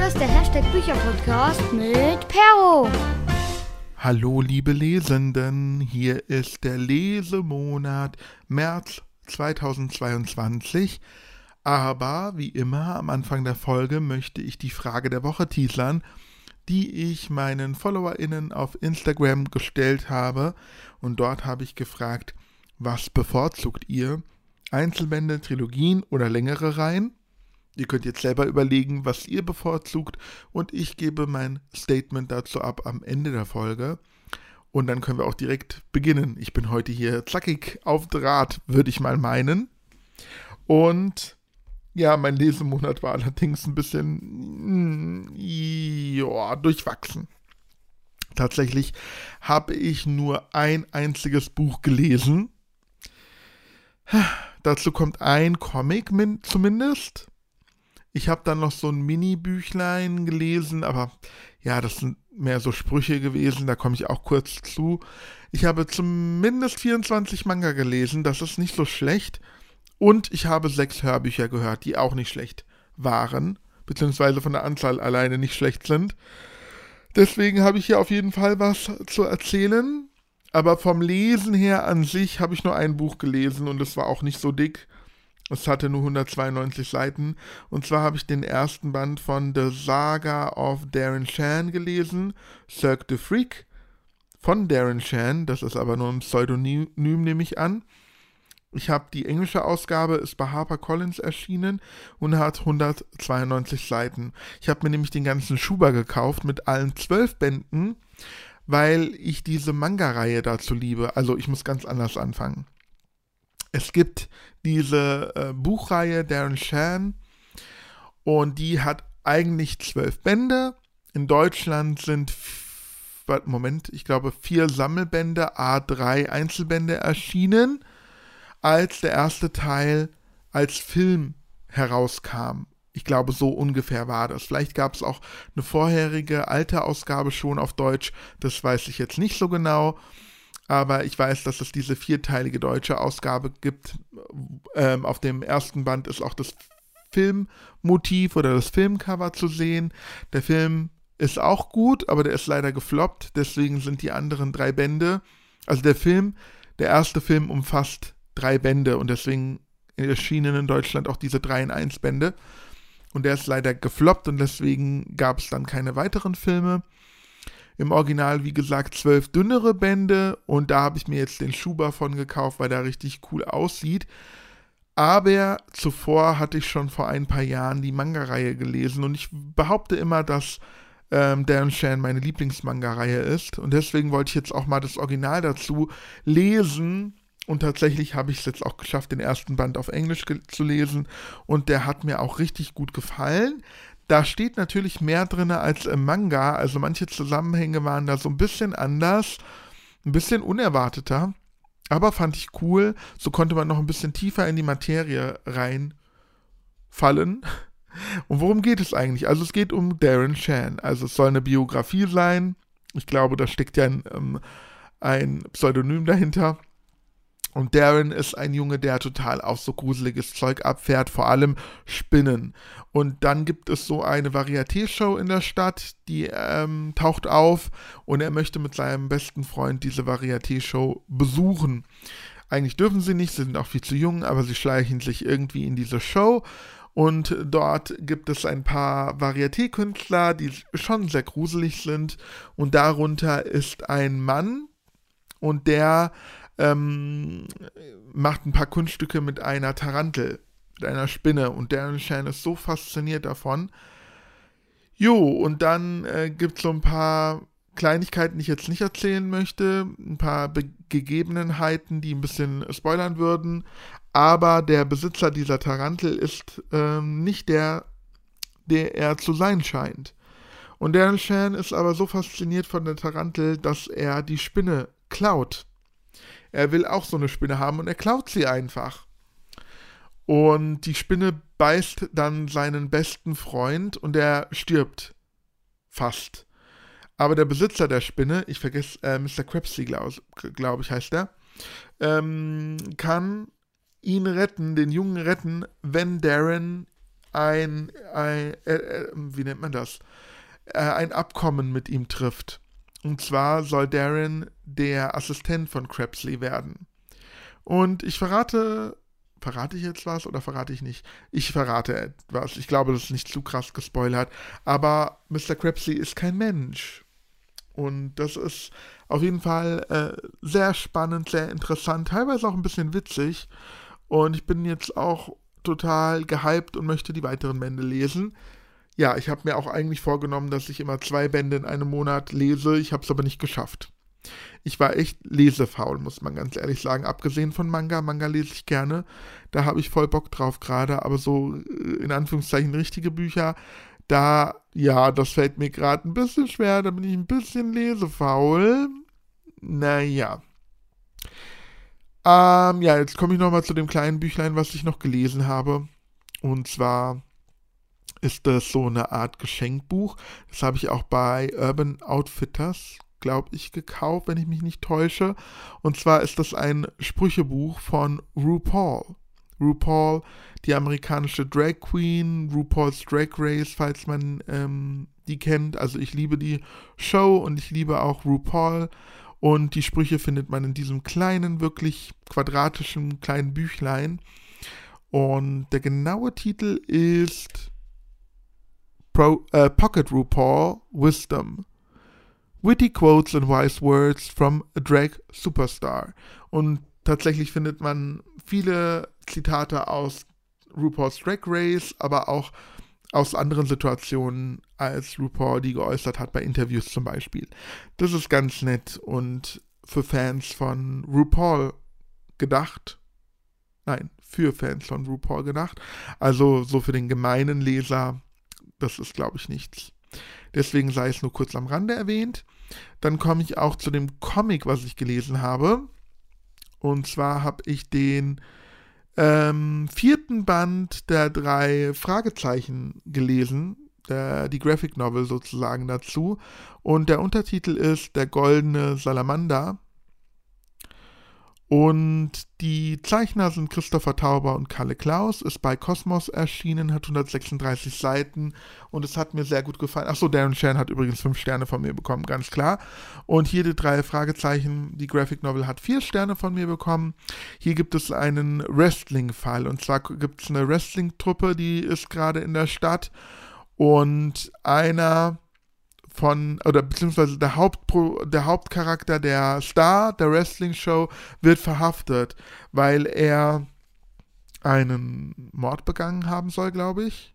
Hier ist der Hashtag Bücherpodcast mit Perro. Hallo liebe Lesenden, hier ist der Lesemonat März 2022. Aber wie immer am Anfang der Folge möchte ich die Frage der Woche teasern, die ich meinen FollowerInnen auf Instagram gestellt habe. Und dort habe ich gefragt, was bevorzugt ihr? Einzelbände, Trilogien oder längere Reihen? Ihr könnt jetzt selber überlegen, was ihr bevorzugt und ich gebe mein Statement dazu ab am Ende der Folge. Und dann können wir auch direkt beginnen. Ich bin heute hier zackig auf Draht, würde ich mal meinen. Und ja, mein Lesemonat war allerdings ein bisschen mm, durchwachsen. Tatsächlich habe ich nur ein einziges Buch gelesen. Dazu kommt ein Comic zumindest. Ich habe dann noch so ein Mini-Büchlein gelesen, aber ja, das sind mehr so Sprüche gewesen, da komme ich auch kurz zu. Ich habe zumindest 24 Manga gelesen, das ist nicht so schlecht. Und ich habe sechs Hörbücher gehört, die auch nicht schlecht waren, beziehungsweise von der Anzahl alleine nicht schlecht sind. Deswegen habe ich hier auf jeden Fall was zu erzählen. Aber vom Lesen her an sich habe ich nur ein Buch gelesen und es war auch nicht so dick. Es hatte nur 192 Seiten. Und zwar habe ich den ersten Band von The Saga of Darren Shan gelesen, Cirque the Freak, von Darren Shan. Das ist aber nur ein Pseudonym, nehme ich an. Ich habe die englische Ausgabe, ist bei HarperCollins erschienen und hat 192 Seiten. Ich habe mir nämlich den ganzen Schuber gekauft mit allen zwölf Bänden, weil ich diese Manga-Reihe dazu liebe. Also ich muss ganz anders anfangen. Es gibt diese äh, Buchreihe Darren Shan und die hat eigentlich zwölf Bände. In Deutschland sind, Moment, ich glaube vier Sammelbände, A3 Einzelbände erschienen, als der erste Teil als Film herauskam. Ich glaube, so ungefähr war das. Vielleicht gab es auch eine vorherige alte Ausgabe schon auf Deutsch, das weiß ich jetzt nicht so genau aber ich weiß, dass es diese vierteilige deutsche Ausgabe gibt. Ähm, auf dem ersten Band ist auch das Filmmotiv oder das Filmcover zu sehen. Der Film ist auch gut, aber der ist leider gefloppt. Deswegen sind die anderen drei Bände, also der Film, der erste Film umfasst drei Bände und deswegen erschienen in Deutschland auch diese 3 in 1 Bände. Und der ist leider gefloppt und deswegen gab es dann keine weiteren Filme. Im Original, wie gesagt, zwölf dünnere Bände und da habe ich mir jetzt den Schuber von gekauft, weil der richtig cool aussieht. Aber zuvor hatte ich schon vor ein paar Jahren die Manga-Reihe gelesen und ich behaupte immer, dass ähm, Darren Shan meine Lieblingsmanga-Reihe ist und deswegen wollte ich jetzt auch mal das Original dazu lesen und tatsächlich habe ich es jetzt auch geschafft, den ersten Band auf Englisch zu lesen und der hat mir auch richtig gut gefallen. Da steht natürlich mehr drin als im Manga. Also manche Zusammenhänge waren da so ein bisschen anders, ein bisschen unerwarteter. Aber fand ich cool. So konnte man noch ein bisschen tiefer in die Materie reinfallen. Und worum geht es eigentlich? Also es geht um Darren Shan. Also es soll eine Biografie sein. Ich glaube, da steckt ja ein, ähm, ein Pseudonym dahinter. Und Darren ist ein Junge, der total auf so gruseliges Zeug abfährt, vor allem Spinnen. Und dann gibt es so eine Varieté-Show in der Stadt, die ähm, taucht auf und er möchte mit seinem besten Freund diese Varieté-Show besuchen. Eigentlich dürfen sie nicht, sie sind auch viel zu jung, aber sie schleichen sich irgendwie in diese Show. Und dort gibt es ein paar Varieté-Künstler, die schon sehr gruselig sind. Und darunter ist ein Mann und der ähm, macht ein paar Kunststücke mit einer Tarantel, mit einer Spinne und Shan ist so fasziniert davon. Jo, und dann äh, gibt es so ein paar Kleinigkeiten, die ich jetzt nicht erzählen möchte, ein paar Be Gegebenheiten, die ein bisschen spoilern würden, aber der Besitzer dieser Tarantel ist ähm, nicht der, der er zu sein scheint. Und Darren Shan ist aber so fasziniert von der Tarantel, dass er die Spinne klaut. Er will auch so eine Spinne haben und er klaut sie einfach. Und die Spinne beißt dann seinen besten Freund und er stirbt. Fast. Aber der Besitzer der Spinne, ich vergesse, äh, Mr. Krebsy, glaube glaub ich, heißt er, ähm, kann ihn retten, den Jungen retten, wenn Darren ein, ein äh, äh, wie nennt man das? Äh, ein Abkommen mit ihm trifft. Und zwar soll Darren der Assistent von Crapsley werden. Und ich verrate, verrate ich jetzt was oder verrate ich nicht? Ich verrate etwas. Ich glaube, das ist nicht zu krass gespoilert. Aber Mr. Crapsley ist kein Mensch. Und das ist auf jeden Fall äh, sehr spannend, sehr interessant, teilweise auch ein bisschen witzig. Und ich bin jetzt auch total gehypt und möchte die weiteren Bände lesen. Ja, ich habe mir auch eigentlich vorgenommen, dass ich immer zwei Bände in einem Monat lese. Ich habe es aber nicht geschafft. Ich war echt lesefaul, muss man ganz ehrlich sagen. Abgesehen von Manga. Manga lese ich gerne. Da habe ich voll Bock drauf gerade. Aber so äh, in Anführungszeichen richtige Bücher, da, ja, das fällt mir gerade ein bisschen schwer. Da bin ich ein bisschen lesefaul. Naja. Ähm, ja, jetzt komme ich nochmal zu dem kleinen Büchlein, was ich noch gelesen habe. Und zwar ist das so eine Art Geschenkbuch. Das habe ich auch bei Urban Outfitters, glaube ich, gekauft, wenn ich mich nicht täusche. Und zwar ist das ein Sprüchebuch von RuPaul. RuPaul, die amerikanische Drag Queen, RuPaul's Drag Race, falls man ähm, die kennt. Also ich liebe die Show und ich liebe auch RuPaul. Und die Sprüche findet man in diesem kleinen, wirklich quadratischen kleinen Büchlein. Und der genaue Titel ist Pro, äh, Pocket RuPaul Wisdom. Witty Quotes and Wise Words from a Drag Superstar. Und tatsächlich findet man viele Zitate aus RuPaul's Drag Race, aber auch aus anderen Situationen, als RuPaul die geäußert hat, bei Interviews zum Beispiel. Das ist ganz nett und für Fans von RuPaul gedacht. Nein, für Fans von RuPaul gedacht. Also so für den gemeinen Leser, das ist, glaube ich, nichts. Deswegen sei es nur kurz am Rande erwähnt. Dann komme ich auch zu dem Comic, was ich gelesen habe. Und zwar habe ich den ähm, vierten Band der drei Fragezeichen gelesen, der, die Graphic Novel sozusagen dazu. Und der Untertitel ist Der goldene Salamander. Und die Zeichner sind Christopher Tauber und Kalle Klaus, ist bei Cosmos erschienen, hat 136 Seiten und es hat mir sehr gut gefallen. Achso, Darren Shan hat übrigens 5 Sterne von mir bekommen, ganz klar. Und hier die drei Fragezeichen, die Graphic Novel hat 4 Sterne von mir bekommen. Hier gibt es einen Wrestling-Fall und zwar gibt es eine Wrestling-Truppe, die ist gerade in der Stadt und einer von, oder beziehungsweise der, Hauptpro, der Hauptcharakter, der Star der Wrestling-Show, wird verhaftet, weil er einen Mord begangen haben soll, glaube ich.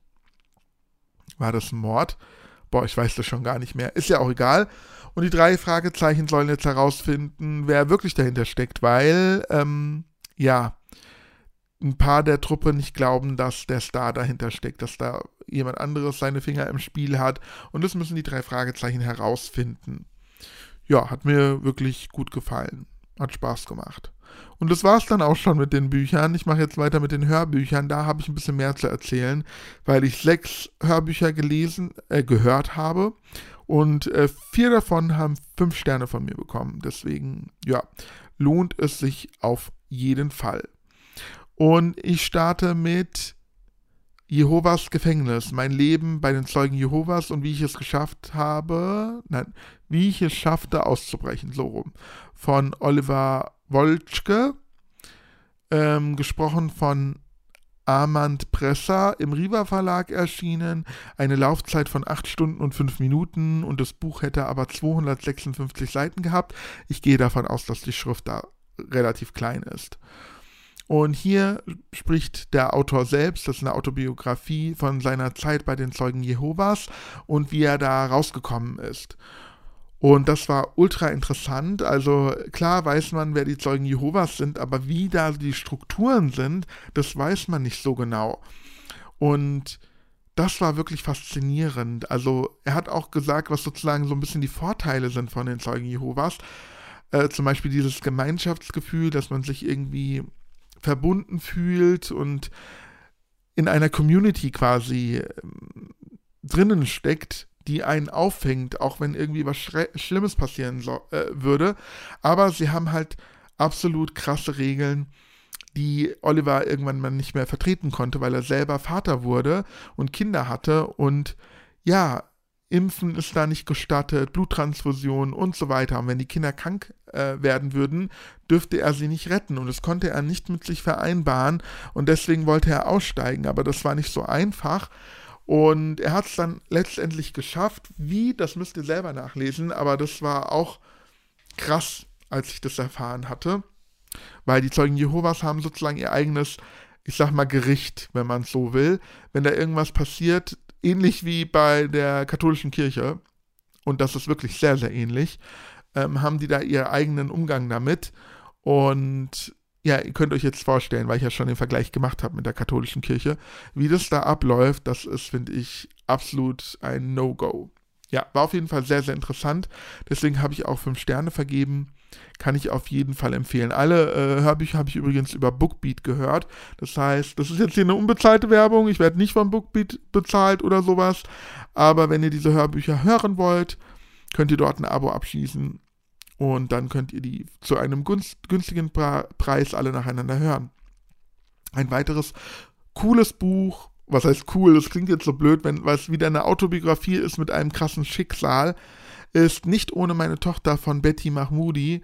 War das ein Mord? Boah, ich weiß das schon gar nicht mehr. Ist ja auch egal. Und die drei Fragezeichen sollen jetzt herausfinden, wer wirklich dahinter steckt, weil, ähm, ja, ein paar der Truppe nicht glauben, dass der Star dahinter steckt, dass da jemand anderes seine Finger im Spiel hat. Und das müssen die drei Fragezeichen herausfinden. Ja, hat mir wirklich gut gefallen. Hat Spaß gemacht. Und das war es dann auch schon mit den Büchern. Ich mache jetzt weiter mit den Hörbüchern. Da habe ich ein bisschen mehr zu erzählen, weil ich sechs Hörbücher gelesen, äh, gehört habe. Und äh, vier davon haben fünf Sterne von mir bekommen. Deswegen, ja, lohnt es sich auf jeden Fall. Und ich starte mit Jehovas Gefängnis, mein Leben bei den Zeugen Jehovas und wie ich es geschafft habe, nein, wie ich es schaffte auszubrechen, so rum. Von Oliver Wolczke, ähm, gesprochen von Armand Presser, im Riva Verlag erschienen, eine Laufzeit von 8 Stunden und 5 Minuten und das Buch hätte aber 256 Seiten gehabt. Ich gehe davon aus, dass die Schrift da relativ klein ist. Und hier spricht der Autor selbst, das ist eine Autobiografie von seiner Zeit bei den Zeugen Jehovas und wie er da rausgekommen ist. Und das war ultra interessant. Also klar weiß man, wer die Zeugen Jehovas sind, aber wie da die Strukturen sind, das weiß man nicht so genau. Und das war wirklich faszinierend. Also er hat auch gesagt, was sozusagen so ein bisschen die Vorteile sind von den Zeugen Jehovas. Äh, zum Beispiel dieses Gemeinschaftsgefühl, dass man sich irgendwie verbunden fühlt und in einer Community quasi ähm, drinnen steckt, die einen auffängt, auch wenn irgendwie was Schlimmes passieren so, äh, würde. Aber sie haben halt absolut krasse Regeln, die Oliver irgendwann mal nicht mehr vertreten konnte, weil er selber Vater wurde und Kinder hatte und ja, Impfen ist da nicht gestattet, Bluttransfusion und so weiter. Und wenn die Kinder krank äh, werden würden, dürfte er sie nicht retten. Und das konnte er nicht mit sich vereinbaren. Und deswegen wollte er aussteigen. Aber das war nicht so einfach. Und er hat es dann letztendlich geschafft. Wie, das müsst ihr selber nachlesen. Aber das war auch krass, als ich das erfahren hatte. Weil die Zeugen Jehovas haben sozusagen ihr eigenes, ich sag mal, Gericht, wenn man es so will. Wenn da irgendwas passiert, ähnlich wie bei der katholischen Kirche, und das ist wirklich sehr, sehr ähnlich, ähm, haben die da ihren eigenen Umgang damit. Und ja, ihr könnt euch jetzt vorstellen, weil ich ja schon den Vergleich gemacht habe mit der katholischen Kirche, wie das da abläuft, das ist, finde ich, absolut ein No-Go. Ja, war auf jeden Fall sehr, sehr interessant. Deswegen habe ich auch fünf Sterne vergeben. Kann ich auf jeden Fall empfehlen. Alle äh, Hörbücher habe ich übrigens über Bookbeat gehört. Das heißt, das ist jetzt hier eine unbezahlte Werbung. Ich werde nicht von Bookbeat bezahlt oder sowas. Aber wenn ihr diese Hörbücher hören wollt, könnt ihr dort ein Abo abschließen. Und dann könnt ihr die zu einem günstigen Preis alle nacheinander hören. Ein weiteres cooles Buch, was heißt cool, das klingt jetzt so blöd, wenn es wieder eine Autobiografie ist mit einem krassen Schicksal, ist Nicht ohne meine Tochter von Betty Mahmoudi,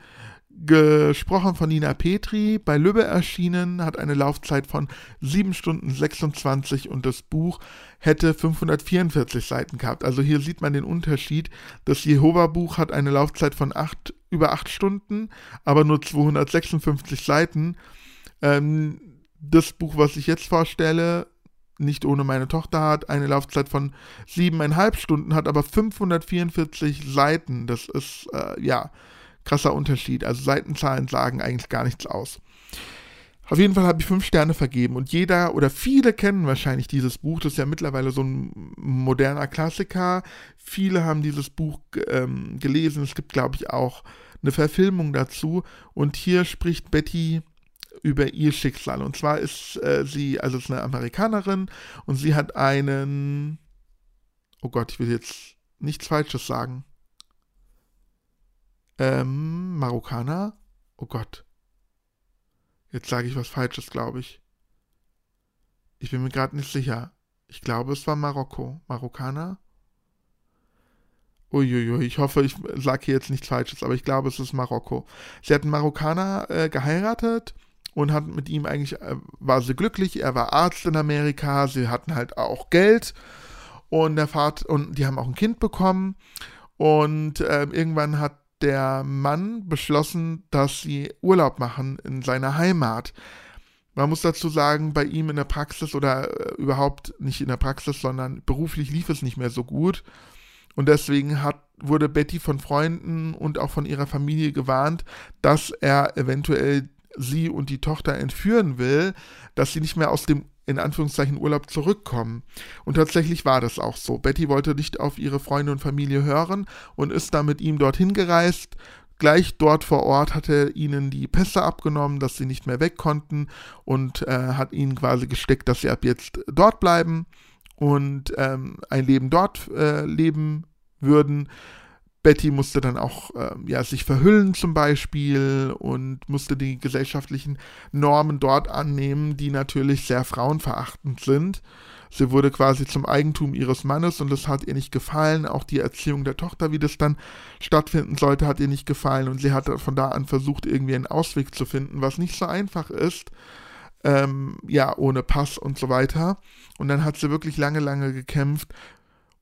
gesprochen von Nina Petri, bei Lübbe erschienen, hat eine Laufzeit von 7 Stunden 26 und das Buch hätte 544 Seiten gehabt. Also hier sieht man den Unterschied. Das Jehova-Buch hat eine Laufzeit von 8, über 8 Stunden, aber nur 256 Seiten. Ähm, das Buch, was ich jetzt vorstelle, nicht ohne meine Tochter hat, eine Laufzeit von siebeneinhalb Stunden hat, aber 544 Seiten. Das ist, äh, ja, krasser Unterschied. Also Seitenzahlen sagen eigentlich gar nichts aus. Auf jeden Fall habe ich fünf Sterne vergeben und jeder oder viele kennen wahrscheinlich dieses Buch. Das ist ja mittlerweile so ein moderner Klassiker. Viele haben dieses Buch ähm, gelesen. Es gibt, glaube ich, auch eine Verfilmung dazu. Und hier spricht Betty über ihr Schicksal. Und zwar ist äh, sie, also ist eine Amerikanerin und sie hat einen, oh Gott, ich will jetzt nichts Falsches sagen. Ähm, Marokkaner? Oh Gott. Jetzt sage ich was Falsches, glaube ich. Ich bin mir gerade nicht sicher. Ich glaube, es war Marokko. Marokkaner? Uiuiui, ich hoffe, ich sage hier jetzt nichts Falsches, aber ich glaube, es ist Marokko. Sie hat einen Marokkaner äh, geheiratet und hat mit ihm eigentlich, äh, war sie glücklich, er war Arzt in Amerika, sie hatten halt auch Geld und der Vater, und die haben auch ein Kind bekommen und äh, irgendwann hat der Mann beschlossen, dass sie Urlaub machen in seiner Heimat. Man muss dazu sagen, bei ihm in der Praxis oder äh, überhaupt nicht in der Praxis, sondern beruflich lief es nicht mehr so gut. Und deswegen hat, wurde Betty von Freunden und auch von ihrer Familie gewarnt, dass er eventuell sie und die Tochter entführen will, dass sie nicht mehr aus dem in Anführungszeichen Urlaub zurückkommen. Und tatsächlich war das auch so. Betty wollte nicht auf ihre Freunde und Familie hören und ist dann mit ihm dorthin gereist. Gleich dort vor Ort hat er ihnen die Pässe abgenommen, dass sie nicht mehr weg konnten und äh, hat ihnen quasi gesteckt, dass sie ab jetzt dort bleiben und ähm, ein Leben dort äh, leben würden. Betty musste dann auch äh, ja, sich verhüllen zum Beispiel und musste die gesellschaftlichen Normen dort annehmen, die natürlich sehr frauenverachtend sind. Sie wurde quasi zum Eigentum ihres Mannes und das hat ihr nicht gefallen. Auch die Erziehung der Tochter, wie das dann stattfinden sollte, hat ihr nicht gefallen und sie hat von da an versucht, irgendwie einen Ausweg zu finden, was nicht so einfach ist. Ähm, ja, ohne Pass und so weiter. Und dann hat sie wirklich lange, lange gekämpft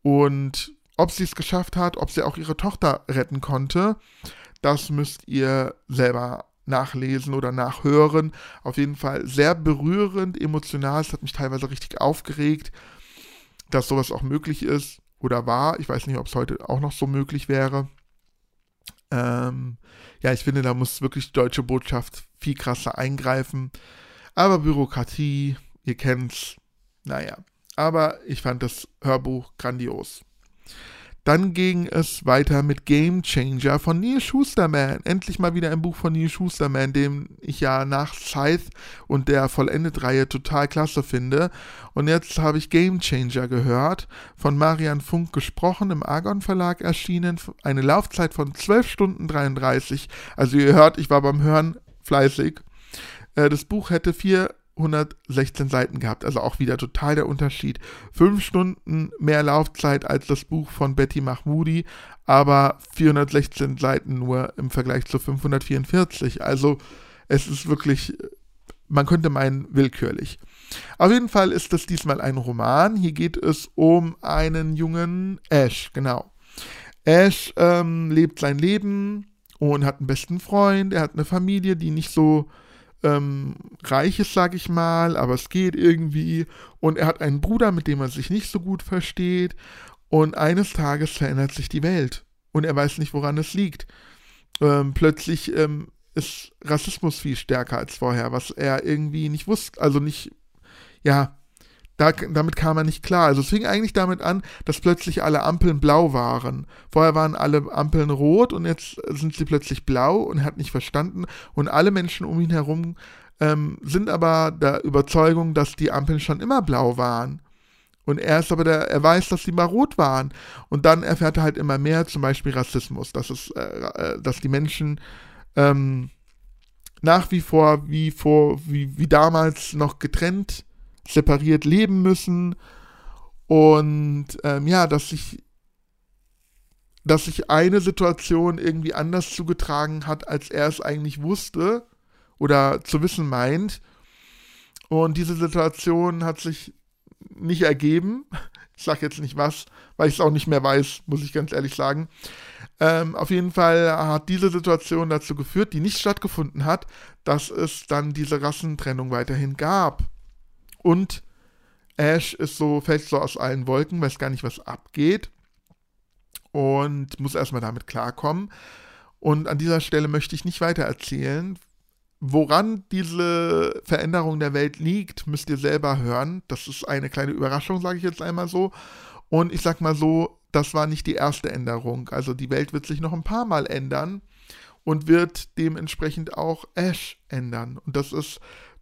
und ob sie es geschafft hat, ob sie auch ihre Tochter retten konnte, das müsst ihr selber nachlesen oder nachhören. Auf jeden Fall sehr berührend, emotional. Es hat mich teilweise richtig aufgeregt, dass sowas auch möglich ist oder war. Ich weiß nicht, ob es heute auch noch so möglich wäre. Ähm, ja, ich finde, da muss wirklich die deutsche Botschaft viel krasser eingreifen. Aber Bürokratie, ihr kennt's. Naja, aber ich fand das Hörbuch grandios. Dann ging es weiter mit Game Changer von Neil Schusterman. Endlich mal wieder ein Buch von Neil Schusterman, den ich ja nach Scythe und der Vollendet-Reihe total klasse finde. Und jetzt habe ich Game Changer gehört, von Marian Funk gesprochen, im Argon Verlag erschienen. Eine Laufzeit von 12 Stunden 33. Also ihr hört, ich war beim Hören fleißig. Äh, das Buch hätte 416 Seiten gehabt, also auch wieder total der Unterschied. Fünf Stunden mehr Laufzeit als das Buch von Betty Mahmoudi, aber 416 Seiten nur im Vergleich zu 544. Also es ist wirklich, man könnte meinen, willkürlich. Auf jeden Fall ist es diesmal ein Roman. Hier geht es um einen jungen Ash, genau. Ash ähm, lebt sein Leben und hat einen besten Freund. Er hat eine Familie, die nicht so ähm, reich ist, sag ich mal, aber es geht irgendwie. Und er hat einen Bruder, mit dem er sich nicht so gut versteht. Und eines Tages verändert sich die Welt. Und er weiß nicht, woran es liegt. Ähm, plötzlich ähm, ist Rassismus viel stärker als vorher, was er irgendwie nicht wusste, also nicht, ja, da, damit kam er nicht klar. Also es fing eigentlich damit an, dass plötzlich alle Ampeln blau waren. Vorher waren alle Ampeln rot und jetzt sind sie plötzlich blau und er hat nicht verstanden. Und alle Menschen um ihn herum ähm, sind aber der Überzeugung, dass die Ampeln schon immer blau waren. Und er ist aber der, er weiß, dass sie mal rot waren. Und dann erfährt er halt immer mehr, zum Beispiel Rassismus, dass es, äh, äh dass die Menschen ähm, nach wie vor wie vor, wie, wie damals noch getrennt, separiert leben müssen. Und ähm, ja, dass sich, dass sich eine Situation irgendwie anders zugetragen hat, als er es eigentlich wusste oder zu wissen meint. Und diese Situation hat sich nicht ergeben. Ich sage jetzt nicht was, weil ich es auch nicht mehr weiß, muss ich ganz ehrlich sagen. Ähm, auf jeden Fall hat diese Situation dazu geführt, die nicht stattgefunden hat, dass es dann diese Rassentrennung weiterhin gab. Und Ash ist so, fällt so aus allen Wolken, weiß gar nicht, was abgeht. Und muss erstmal damit klarkommen. Und an dieser Stelle möchte ich nicht weiter erzählen. Woran diese Veränderung der Welt liegt, müsst ihr selber hören. Das ist eine kleine Überraschung, sage ich jetzt einmal so. Und ich sag mal so, das war nicht die erste Änderung. Also die Welt wird sich noch ein paar Mal ändern und wird dementsprechend auch Ash ändern. Und das ist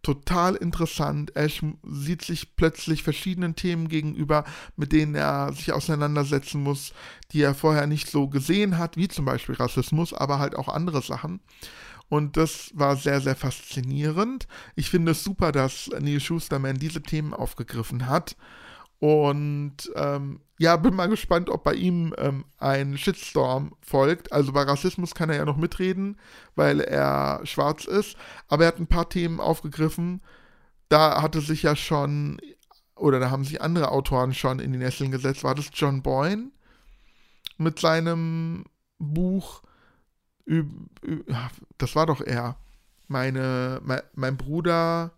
total interessant. Ash sieht sich plötzlich verschiedenen Themen gegenüber, mit denen er sich auseinandersetzen muss, die er vorher nicht so gesehen hat, wie zum Beispiel Rassismus, aber halt auch andere Sachen. Und das war sehr, sehr faszinierend. Ich finde es super, dass Neil Schusterman diese Themen aufgegriffen hat. Und ähm, ja, bin mal gespannt, ob bei ihm ähm, ein Shitstorm folgt. Also bei Rassismus kann er ja noch mitreden, weil er schwarz ist. Aber er hat ein paar Themen aufgegriffen. Da hatte sich ja schon, oder da haben sich andere Autoren schon in die Nesseln gesetzt. War das John Boyne mit seinem Buch? Das war doch er. Meine, mein, mein Bruder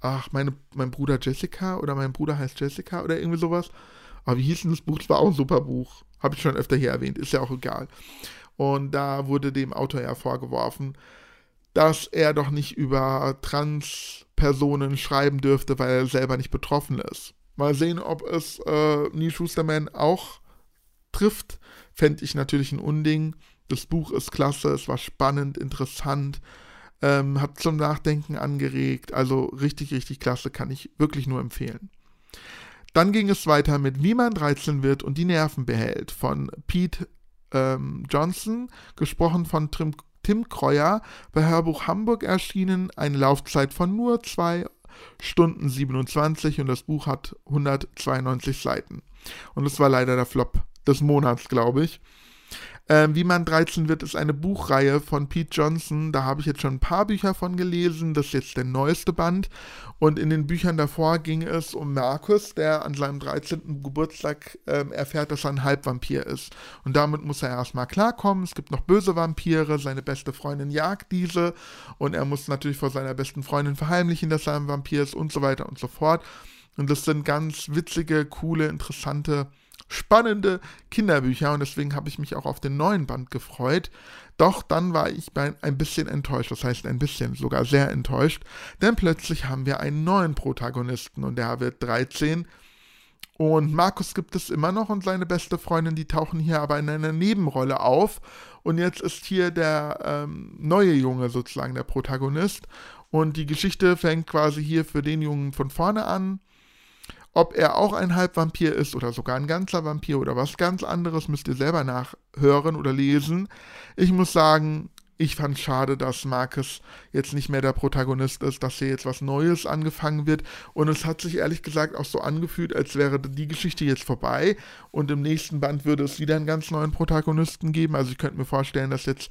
ach, meine, mein Bruder Jessica oder mein Bruder heißt Jessica oder irgendwie sowas. Aber wie hieß denn das Buch? Das war auch ein super Buch. Habe ich schon öfter hier erwähnt, ist ja auch egal. Und da wurde dem Autor ja vorgeworfen, dass er doch nicht über Transpersonen schreiben dürfte, weil er selber nicht betroffen ist. Mal sehen, ob es äh, Neil Schusterman auch trifft. Fände ich natürlich ein Unding. Das Buch ist klasse, es war spannend, interessant ähm, hat zum Nachdenken angeregt. Also richtig, richtig klasse, kann ich wirklich nur empfehlen. Dann ging es weiter mit Wie man 13 wird und die Nerven behält von Pete ähm, Johnson, gesprochen von Tim, Tim Kreuer, bei Hörbuch Hamburg erschienen, eine Laufzeit von nur 2 Stunden 27 und das Buch hat 192 Seiten. Und es war leider der Flop des Monats, glaube ich. Ähm, Wie man 13 wird, ist eine Buchreihe von Pete Johnson. Da habe ich jetzt schon ein paar Bücher von gelesen. Das ist jetzt der neueste Band. Und in den Büchern davor ging es um Markus, der an seinem 13. Geburtstag ähm, erfährt, dass er ein Halbvampir ist. Und damit muss er erstmal klarkommen. Es gibt noch böse Vampire. Seine beste Freundin jagt diese. Und er muss natürlich vor seiner besten Freundin verheimlichen, dass er ein Vampir ist und so weiter und so fort. Und das sind ganz witzige, coole, interessante spannende Kinderbücher und deswegen habe ich mich auch auf den neuen Band gefreut. Doch dann war ich ein bisschen enttäuscht, das heißt ein bisschen, sogar sehr enttäuscht, denn plötzlich haben wir einen neuen Protagonisten und der wird 13. Und Markus gibt es immer noch und seine beste Freundin, die tauchen hier aber in einer Nebenrolle auf. Und jetzt ist hier der ähm, neue Junge sozusagen der Protagonist. Und die Geschichte fängt quasi hier für den Jungen von vorne an. Ob er auch ein Halbvampir ist oder sogar ein ganzer Vampir oder was ganz anderes, müsst ihr selber nachhören oder lesen. Ich muss sagen, ich fand schade, dass Marcus jetzt nicht mehr der Protagonist ist, dass hier jetzt was Neues angefangen wird. Und es hat sich ehrlich gesagt auch so angefühlt, als wäre die Geschichte jetzt vorbei und im nächsten Band würde es wieder einen ganz neuen Protagonisten geben. Also ich könnte mir vorstellen, dass jetzt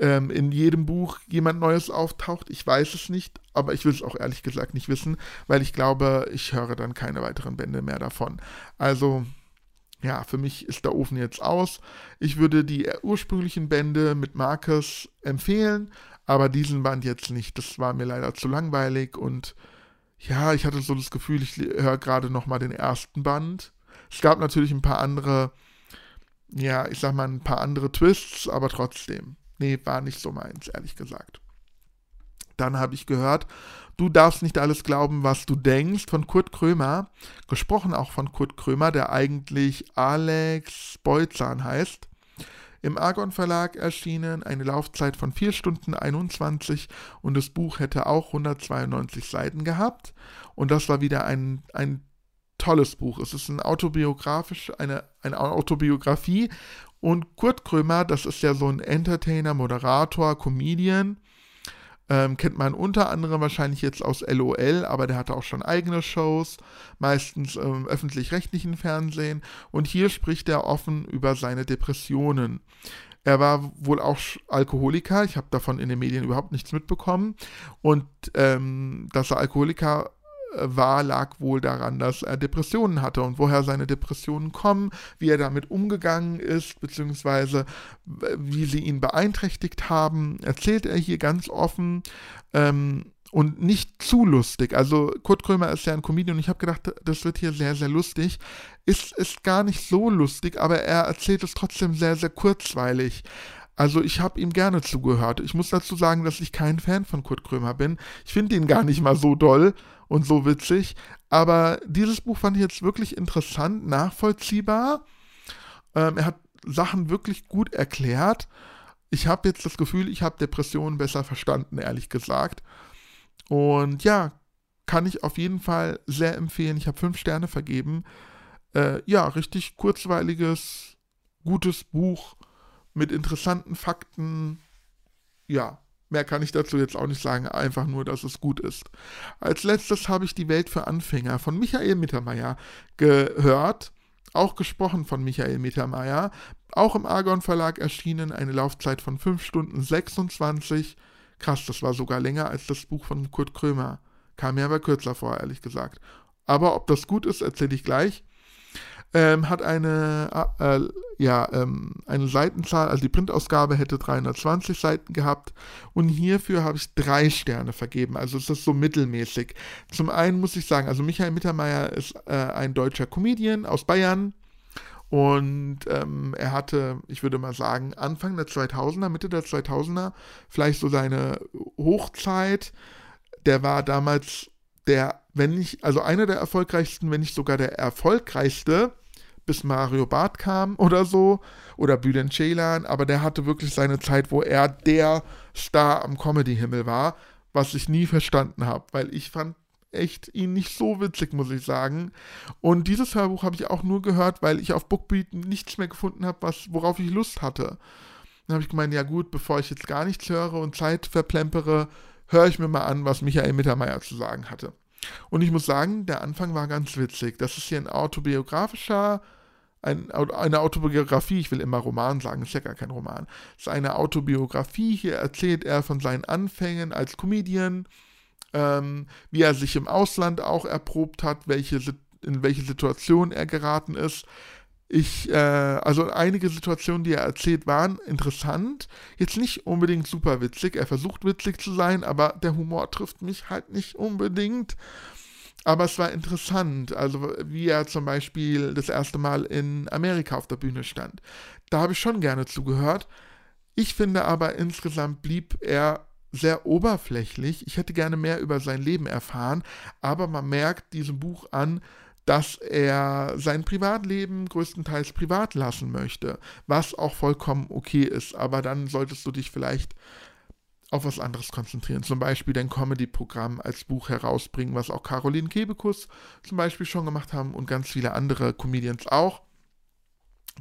ähm, in jedem Buch jemand Neues auftaucht. Ich weiß es nicht, aber ich will es auch ehrlich gesagt nicht wissen, weil ich glaube, ich höre dann keine weiteren Bände mehr davon. Also ja, für mich ist der Ofen jetzt aus. Ich würde die ursprünglichen Bände mit Marcus empfehlen, aber diesen Band jetzt nicht. Das war mir leider zu langweilig und ja, ich hatte so das Gefühl, ich höre gerade nochmal den ersten Band. Es gab natürlich ein paar andere, ja, ich sag mal, ein paar andere Twists, aber trotzdem. Nee, war nicht so meins, ehrlich gesagt. Dann habe ich gehört, Du darfst nicht alles glauben, was du denkst, von Kurt Krömer. Gesprochen auch von Kurt Krömer, der eigentlich Alex Beutzahn heißt. Im Argon Verlag erschienen, eine Laufzeit von 4 Stunden 21 und das Buch hätte auch 192 Seiten gehabt. Und das war wieder ein, ein tolles Buch. Es ist ein autobiografisch, eine, eine Autobiografie. Und Kurt Krömer, das ist ja so ein Entertainer, Moderator, Comedian, ähm, kennt man unter anderem wahrscheinlich jetzt aus LOL, aber der hatte auch schon eigene Shows, meistens im öffentlich-rechtlichen Fernsehen. Und hier spricht er offen über seine Depressionen. Er war wohl auch Alkoholiker. Ich habe davon in den Medien überhaupt nichts mitbekommen. Und ähm, dass er Alkoholiker war, lag wohl daran, dass er Depressionen hatte und woher seine Depressionen kommen, wie er damit umgegangen ist, beziehungsweise wie sie ihn beeinträchtigt haben, erzählt er hier ganz offen. Ähm, und nicht zu lustig. Also Kurt Krömer ist ja ein Comedian und ich habe gedacht, das wird hier sehr, sehr lustig. Ist, ist gar nicht so lustig, aber er erzählt es trotzdem sehr, sehr kurzweilig. Also ich habe ihm gerne zugehört. Ich muss dazu sagen, dass ich kein Fan von Kurt Krömer bin. Ich finde ihn gar nicht mal so doll und so witzig. Aber dieses Buch fand ich jetzt wirklich interessant, nachvollziehbar. Ähm, er hat Sachen wirklich gut erklärt. Ich habe jetzt das Gefühl, ich habe Depressionen besser verstanden, ehrlich gesagt. Und ja, kann ich auf jeden Fall sehr empfehlen. Ich habe fünf Sterne vergeben. Äh, ja, richtig kurzweiliges, gutes Buch mit interessanten Fakten. Ja, mehr kann ich dazu jetzt auch nicht sagen, einfach nur, dass es gut ist. Als letztes habe ich Die Welt für Anfänger von Michael Mittermeier gehört. Auch gesprochen von Michael Mittermeier. Auch im Argon Verlag erschienen, eine Laufzeit von 5 Stunden 26. Krass, das war sogar länger als das Buch von Kurt Krömer. Kam mir aber kürzer vor, ehrlich gesagt. Aber ob das gut ist, erzähle ich gleich ähm, hat eine, äh, ja, ähm, eine Seitenzahl, also die Printausgabe hätte 320 Seiten gehabt und hierfür habe ich drei Sterne vergeben, also ist so mittelmäßig. Zum einen muss ich sagen, also Michael Mittermeier ist äh, ein deutscher Comedian aus Bayern, und ähm, er hatte, ich würde mal sagen, Anfang der 2000er, Mitte der 2000er, vielleicht so seine Hochzeit. Der war damals der, wenn nicht, also einer der erfolgreichsten, wenn nicht sogar der erfolgreichste, bis Mario Barth kam oder so, oder Bülent Ceylan, aber der hatte wirklich seine Zeit, wo er der Star am Comedy-Himmel war, was ich nie verstanden habe, weil ich fand echt ihn nicht so witzig, muss ich sagen. Und dieses Hörbuch habe ich auch nur gehört, weil ich auf Bookbeat nichts mehr gefunden habe, worauf ich Lust hatte. Dann habe ich gemeint, ja gut, bevor ich jetzt gar nichts höre und Zeit verplempere, höre ich mir mal an, was Michael Mittermeier zu sagen hatte. Und ich muss sagen, der Anfang war ganz witzig. Das ist hier ein autobiografischer, ein, eine Autobiografie, ich will immer Roman sagen, ist ja gar kein Roman. Ist eine Autobiografie. Hier erzählt er von seinen Anfängen als Comedian, ähm, wie er sich im Ausland auch erprobt hat, welche, in welche Situation er geraten ist. Ich, äh, also einige Situationen, die er erzählt, waren interessant. Jetzt nicht unbedingt super witzig. Er versucht witzig zu sein, aber der Humor trifft mich halt nicht unbedingt. Aber es war interessant, also wie er zum Beispiel das erste Mal in Amerika auf der Bühne stand. Da habe ich schon gerne zugehört. Ich finde aber insgesamt blieb er sehr oberflächlich. Ich hätte gerne mehr über sein Leben erfahren, aber man merkt diesem Buch an, dass er sein Privatleben größtenteils privat lassen möchte, was auch vollkommen okay ist, aber dann solltest du dich vielleicht auf was anderes konzentrieren. Zum Beispiel dein Comedy-Programm als Buch herausbringen, was auch Caroline Kebekus zum Beispiel schon gemacht haben und ganz viele andere Comedians auch.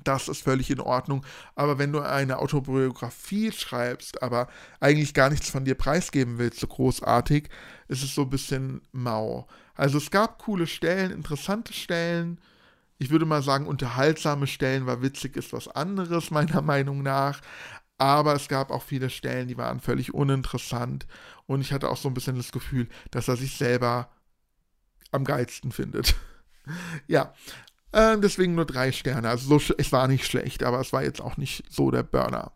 Das ist völlig in Ordnung. Aber wenn du eine Autobiografie schreibst, aber eigentlich gar nichts von dir preisgeben willst, so großartig, ist es so ein bisschen mau. Also es gab coole Stellen, interessante Stellen. Ich würde mal sagen, unterhaltsame Stellen, weil witzig ist was anderes, meiner Meinung nach. Aber es gab auch viele Stellen, die waren völlig uninteressant. Und ich hatte auch so ein bisschen das Gefühl, dass er sich selber am geilsten findet. ja, äh, deswegen nur drei Sterne. Also so, es war nicht schlecht, aber es war jetzt auch nicht so der Burner.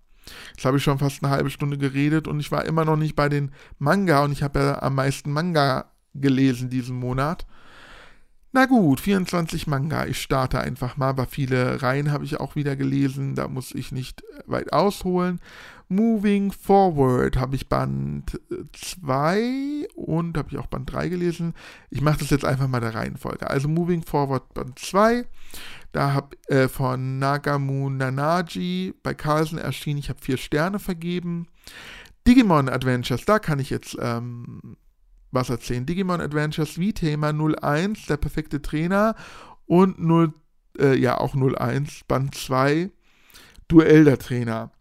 Jetzt habe ich schon fast eine halbe Stunde geredet und ich war immer noch nicht bei den Manga und ich habe ja am meisten Manga gelesen diesen Monat. Na gut, 24 Manga. Ich starte einfach mal, aber viele Reihen habe ich auch wieder gelesen. Da muss ich nicht weit ausholen. Moving Forward habe ich Band 2 und habe ich auch Band 3 gelesen. Ich mache das jetzt einfach mal der Reihenfolge. Also Moving Forward Band 2. Da habe äh, von Nagamu Nanaji bei Carlsen erschienen. Ich habe vier Sterne vergeben. Digimon Adventures, da kann ich jetzt ähm, was erzählen. Digimon Adventures wie Thema 01, der perfekte Trainer und 0, äh, ja auch 01, Band 2, Duell der Trainer.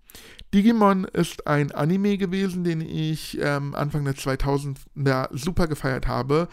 Digimon ist ein Anime gewesen, den ich ähm, Anfang der 2000er super gefeiert habe.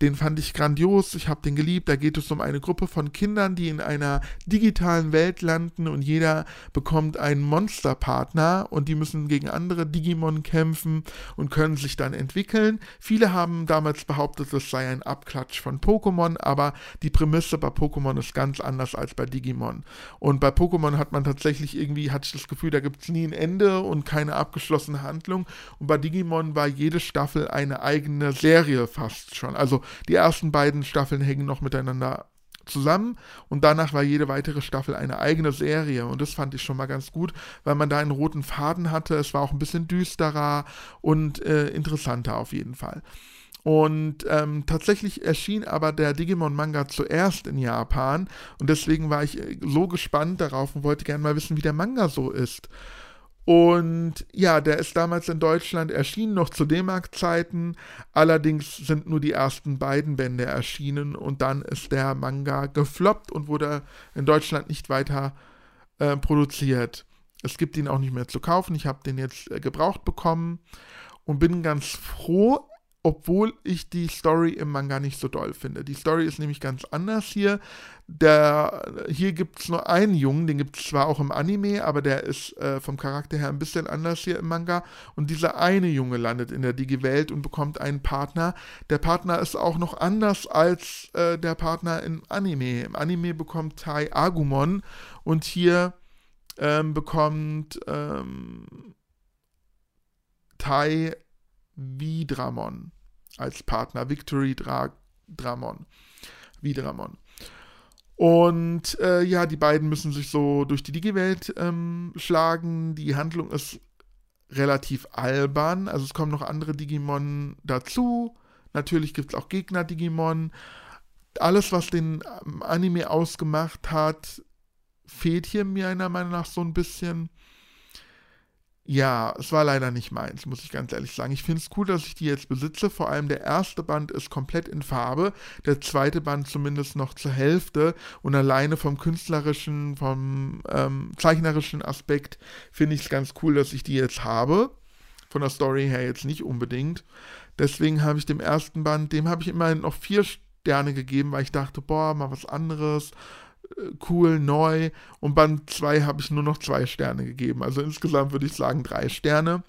Den fand ich grandios, ich habe den geliebt. Da geht es um eine Gruppe von Kindern, die in einer digitalen Welt landen und jeder bekommt einen Monsterpartner und die müssen gegen andere Digimon kämpfen und können sich dann entwickeln. Viele haben damals behauptet, es sei ein Abklatsch von Pokémon, aber die Prämisse bei Pokémon ist ganz anders als bei Digimon. Und bei Pokémon hat man tatsächlich irgendwie, hatte ich das Gefühl, da gibt es nie ein Ende und keine abgeschlossene Handlung. Und bei Digimon war jede Staffel eine eigene Serie fast schon. Also die ersten beiden Staffeln hängen noch miteinander zusammen und danach war jede weitere Staffel eine eigene Serie und das fand ich schon mal ganz gut, weil man da einen roten Faden hatte. Es war auch ein bisschen düsterer und äh, interessanter auf jeden Fall. Und ähm, tatsächlich erschien aber der Digimon-Manga zuerst in Japan und deswegen war ich äh, so gespannt darauf und wollte gerne mal wissen, wie der Manga so ist. Und ja, der ist damals in Deutschland erschienen, noch zu D-Mark-Zeiten. Allerdings sind nur die ersten beiden Bände erschienen und dann ist der Manga gefloppt und wurde in Deutschland nicht weiter äh, produziert. Es gibt ihn auch nicht mehr zu kaufen. Ich habe den jetzt äh, gebraucht bekommen und bin ganz froh, obwohl ich die Story im Manga nicht so doll finde. Die Story ist nämlich ganz anders hier. Der, hier gibt es nur einen Jungen, den gibt es zwar auch im Anime, aber der ist äh, vom Charakter her ein bisschen anders hier im Manga. Und dieser eine Junge landet in der Digi-Welt und bekommt einen Partner. Der Partner ist auch noch anders als äh, der Partner im Anime. Im Anime bekommt Tai Agumon und hier ähm, bekommt ähm, Tai Vidramon als Partner. Victory Dra Dramon. Vidramon. Und äh, ja, die beiden müssen sich so durch die Digi-Welt ähm, schlagen. Die Handlung ist relativ albern. Also es kommen noch andere Digimon dazu. Natürlich gibt es auch Gegner-Digimon. Alles, was den ähm, Anime ausgemacht hat, fehlt hier meiner Meinung nach so ein bisschen. Ja, es war leider nicht meins, muss ich ganz ehrlich sagen. Ich finde es cool, dass ich die jetzt besitze. Vor allem der erste Band ist komplett in Farbe, der zweite Band zumindest noch zur Hälfte. Und alleine vom künstlerischen, vom ähm, zeichnerischen Aspekt finde ich es ganz cool, dass ich die jetzt habe. Von der Story her jetzt nicht unbedingt. Deswegen habe ich dem ersten Band, dem habe ich immerhin noch vier Sterne gegeben, weil ich dachte, boah, mal was anderes cool, neu. Und Band 2 habe ich nur noch zwei Sterne gegeben. Also insgesamt würde ich sagen drei Sterne.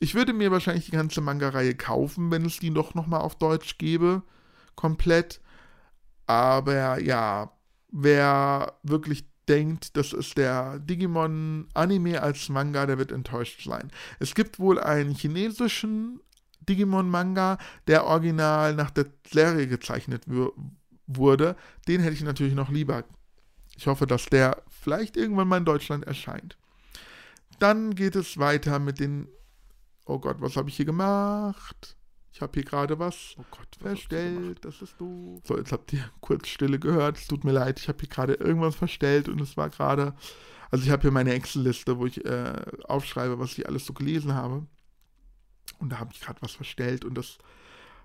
Ich würde mir wahrscheinlich die ganze Manga-Reihe kaufen, wenn es die doch nochmal auf Deutsch gäbe. Komplett. Aber ja, wer wirklich denkt, das ist der Digimon-Anime als Manga, der wird enttäuscht sein. Es gibt wohl einen chinesischen Digimon-Manga, der original nach der Serie gezeichnet wurde, den hätte ich natürlich noch lieber. Ich hoffe, dass der vielleicht irgendwann mal in Deutschland erscheint. Dann geht es weiter mit den. Oh Gott, was habe ich hier gemacht? Ich habe hier gerade was, oh Gott, was verstellt. Das ist doof. So, jetzt habt ihr kurz Stille gehört. Es tut mir leid, ich habe hier gerade irgendwas verstellt und es war gerade. Also, ich habe hier meine Excel-Liste, wo ich äh, aufschreibe, was ich alles so gelesen habe. Und da habe ich gerade was verstellt und das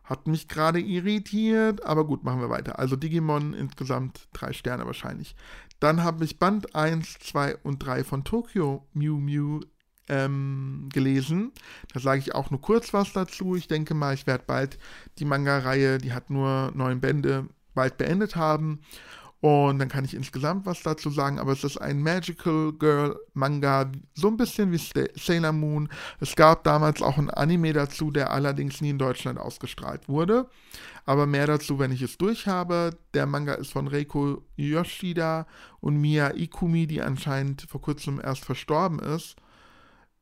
hat mich gerade irritiert, aber gut, machen wir weiter. Also Digimon insgesamt drei Sterne wahrscheinlich. Dann habe ich Band 1, 2 und 3 von Tokyo Mew Mew ähm, gelesen. Da sage ich auch nur kurz was dazu. Ich denke mal, ich werde bald die Manga-Reihe, die hat nur neun Bände, bald beendet haben. Und dann kann ich insgesamt was dazu sagen, aber es ist ein Magical Girl Manga, so ein bisschen wie Sailor Moon. Es gab damals auch ein Anime dazu, der allerdings nie in Deutschland ausgestrahlt wurde. Aber mehr dazu, wenn ich es durch habe. Der Manga ist von Reiko Yoshida und Mia Ikumi, die anscheinend vor kurzem erst verstorben ist.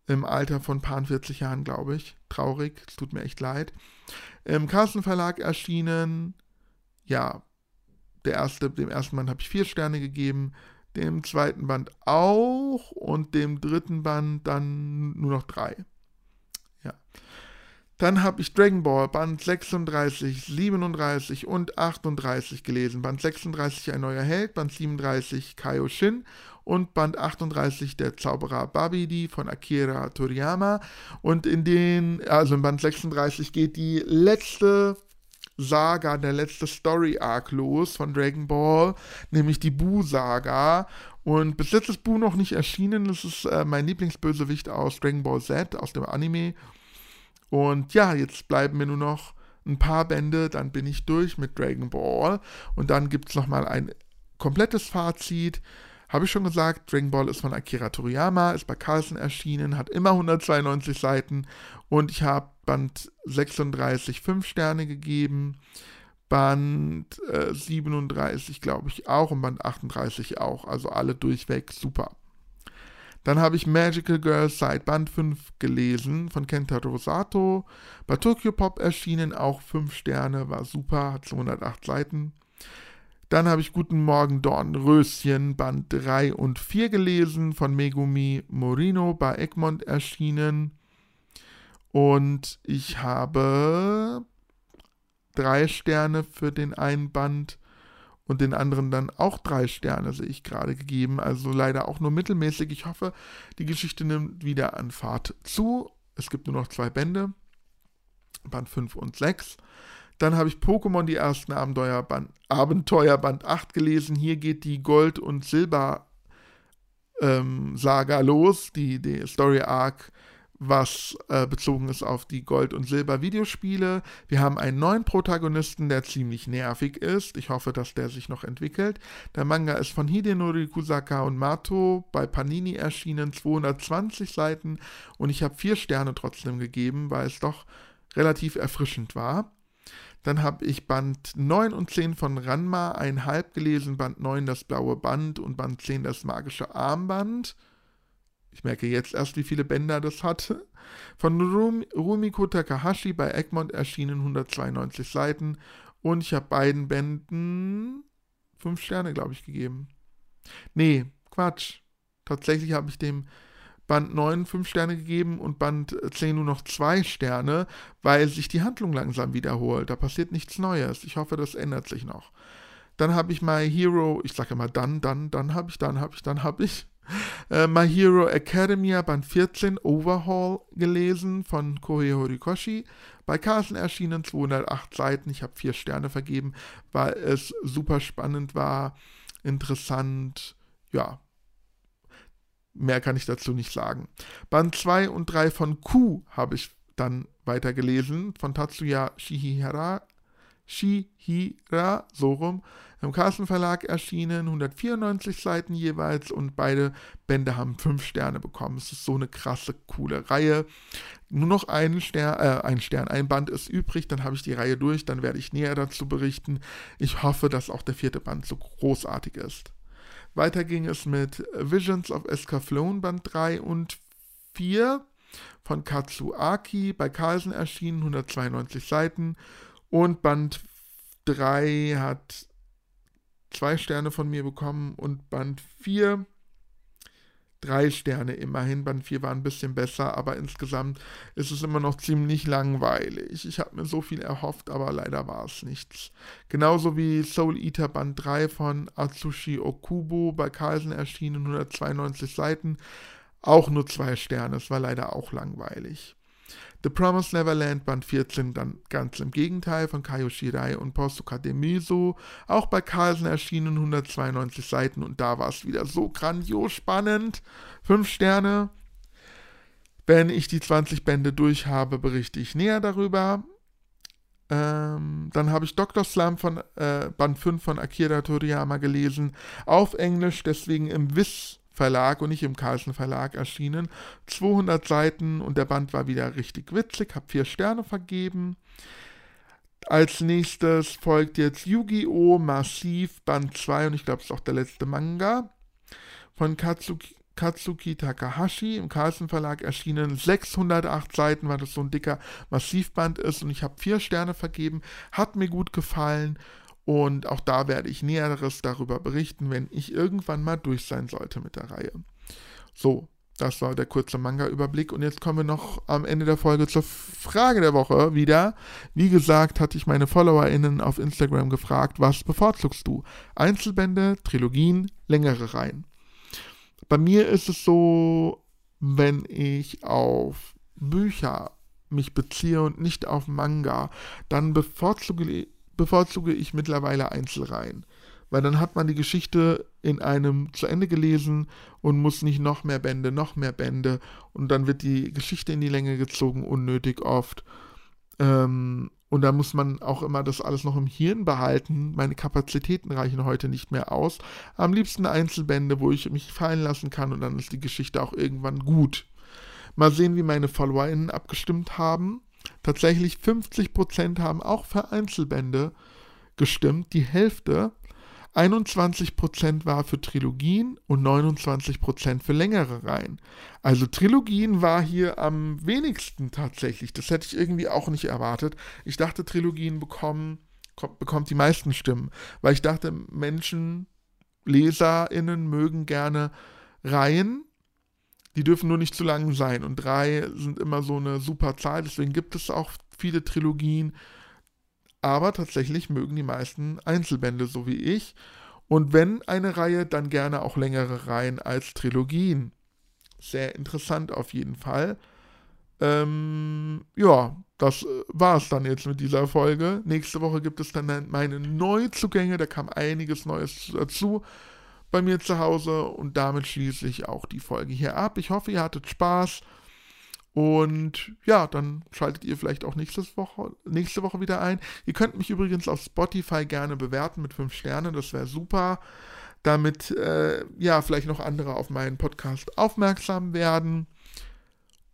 Im Alter von paar 40 Jahren, glaube ich. Traurig, es tut mir echt leid. Im Carlsen Verlag erschienen. Ja, der erste, dem ersten Band habe ich vier Sterne gegeben, dem zweiten Band auch und dem dritten Band dann nur noch drei. Ja. Dann habe ich Dragon Ball Band 36, 37 und 38 gelesen. Band 36 Ein neuer Held, Band 37 Kaioshin und Band 38 Der Zauberer Babidi von Akira Toriyama. Und in den, also in Band 36 geht die letzte Saga, der letzte Story-Arc los von Dragon Ball, nämlich die Buu-Saga. Und bis jetzt ist Buu noch nicht erschienen. Das ist äh, mein Lieblingsbösewicht aus Dragon Ball Z, aus dem Anime. Und ja, jetzt bleiben mir nur noch ein paar Bände, dann bin ich durch mit Dragon Ball. Und dann gibt es nochmal ein komplettes Fazit. Habe ich schon gesagt, Dragon Ball ist von Akira Toriyama, ist bei Carlsen erschienen, hat immer 192 Seiten und ich habe Band 36 5 Sterne gegeben, Band äh, 37 glaube ich auch und Band 38 auch, also alle durchweg super. Dann habe ich Magical Girls seit Band 5 gelesen von Kentaro Sato. Bei Tokyo Pop erschienen auch 5 Sterne, war super, hat 208 Seiten. Dann habe ich Guten Morgen Dornröschen Band 3 und 4 gelesen, von Megumi Morino bei Egmont erschienen. Und ich habe drei Sterne für den einen Band und den anderen dann auch drei Sterne, sehe ich gerade gegeben. Also leider auch nur mittelmäßig. Ich hoffe, die Geschichte nimmt wieder an Fahrt zu. Es gibt nur noch zwei Bände, Band 5 und 6. Dann habe ich Pokémon die ersten Abenteuer Band, Abenteuer Band 8 gelesen. Hier geht die Gold- und Silber-Saga ähm, los, die, die Story Arc, was äh, bezogen ist auf die Gold- und Silber-Videospiele. Wir haben einen neuen Protagonisten, der ziemlich nervig ist. Ich hoffe, dass der sich noch entwickelt. Der Manga ist von Hidenori Kusaka und Mato bei Panini erschienen, 220 Seiten und ich habe vier Sterne trotzdem gegeben, weil es doch relativ erfrischend war. Dann habe ich Band 9 und 10 von Ranma einhalb gelesen, Band 9 das blaue Band und Band 10 das magische Armband. Ich merke jetzt erst, wie viele Bänder das hatte. Von Rum, Rumiko Takahashi bei Egmont erschienen 192 Seiten und ich habe beiden Bänden 5 Sterne, glaube ich, gegeben. Nee, Quatsch. Tatsächlich habe ich dem Band 9 5 Sterne gegeben und Band 10 nur noch 2 Sterne, weil sich die Handlung langsam wiederholt. Da passiert nichts Neues. Ich hoffe, das ändert sich noch. Dann habe ich My Hero, ich sage immer dann, dann, dann habe ich, dann habe ich, dann habe ich. Äh, My Hero Academia Band 14 Overhaul gelesen von Kohei Horikoshi. Bei Carlsen erschienen 208 Seiten. Ich habe 4 Sterne vergeben, weil es super spannend war, interessant. Ja, Mehr kann ich dazu nicht sagen. Band 2 und 3 von Q habe ich dann weitergelesen, von Tatsuya Shihira, Shihira, so rum, im Carlsen Verlag erschienen, 194 Seiten jeweils und beide Bände haben 5 Sterne bekommen. Es ist so eine krasse, coole Reihe. Nur noch ein Stern, äh, ein Stern, ein Band ist übrig, dann habe ich die Reihe durch, dann werde ich näher dazu berichten. Ich hoffe, dass auch der vierte Band so großartig ist. Weiter ging es mit Visions of Escaflowne Band 3 und 4 von Katsuaki, bei Carlsen erschienen, 192 Seiten. Und Band 3 hat zwei Sterne von mir bekommen und Band 4 drei Sterne immerhin. Band 4 war ein bisschen besser, aber insgesamt ist es immer noch ziemlich langweilig. Ich habe mir so viel erhofft, aber leider war es nichts. Genauso wie Soul Eater Band 3 von Atsushi Okubo bei Carlsen erschienen, 192 Seiten. Auch nur zwei Sterne, es war leider auch langweilig. The Promised Neverland, Band 14, dann ganz im Gegenteil von Kaio Shirai und Posuka Demiso. Auch bei Carlsen erschienen 192 Seiten und da war es wieder so grandios spannend. Fünf Sterne. Wenn ich die 20 Bände durch habe, berichte ich näher darüber. Ähm, dann habe ich Dr. Slum von äh, Band 5 von Akira Toriyama gelesen. Auf Englisch, deswegen im Wiss Verlag und nicht im Carlsen Verlag erschienen. 200 Seiten und der Band war wieder richtig witzig, habe vier Sterne vergeben. Als nächstes folgt jetzt Yu-Gi-Oh! Massiv Band 2 und ich glaube, es ist auch der letzte Manga von Katsuki, Katsuki Takahashi im Carlsen Verlag erschienen. 608 Seiten, weil das so ein dicker Massivband ist und ich habe vier Sterne vergeben. Hat mir gut gefallen und auch da werde ich Näheres darüber berichten, wenn ich irgendwann mal durch sein sollte mit der Reihe. So, das war der kurze Manga-Überblick. Und jetzt kommen wir noch am Ende der Folge zur Frage der Woche wieder. Wie gesagt, hatte ich meine FollowerInnen auf Instagram gefragt, was bevorzugst du? Einzelbände, Trilogien, längere Reihen? Bei mir ist es so, wenn ich auf Bücher mich beziehe und nicht auf Manga, dann bevorzuge, bevorzuge ich mittlerweile Einzelreihen. Weil dann hat man die Geschichte in einem zu Ende gelesen und muss nicht noch mehr Bände, noch mehr Bände und dann wird die Geschichte in die Länge gezogen, unnötig oft. Ähm, und da muss man auch immer das alles noch im Hirn behalten. Meine Kapazitäten reichen heute nicht mehr aus. Am liebsten Einzelbände, wo ich mich fallen lassen kann und dann ist die Geschichte auch irgendwann gut. Mal sehen, wie meine FollowerInnen abgestimmt haben. Tatsächlich 50% haben auch für Einzelbände gestimmt, die Hälfte. 21% war für Trilogien und 29% für längere Reihen. Also Trilogien war hier am wenigsten tatsächlich. Das hätte ich irgendwie auch nicht erwartet. Ich dachte, Trilogien bekommen, bekommt die meisten Stimmen, weil ich dachte, Menschen, LeserInnen mögen gerne Reihen, die dürfen nur nicht zu lang sein. Und drei sind immer so eine super Zahl. Deswegen gibt es auch viele Trilogien. Aber tatsächlich mögen die meisten Einzelbände, so wie ich. Und wenn eine Reihe, dann gerne auch längere Reihen als Trilogien. Sehr interessant auf jeden Fall. Ähm, ja, das äh, war es dann jetzt mit dieser Folge. Nächste Woche gibt es dann meine Neuzugänge. Da kam einiges Neues dazu bei mir zu Hause und damit schließe ich auch die Folge hier ab. Ich hoffe, ihr hattet Spaß und ja, dann schaltet ihr vielleicht auch nächste Woche, nächste Woche wieder ein. Ihr könnt mich übrigens auf Spotify gerne bewerten mit 5 Sternen, das wäre super, damit äh, ja vielleicht noch andere auf meinen Podcast aufmerksam werden.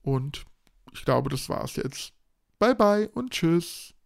Und ich glaube, das war's jetzt. Bye bye und tschüss.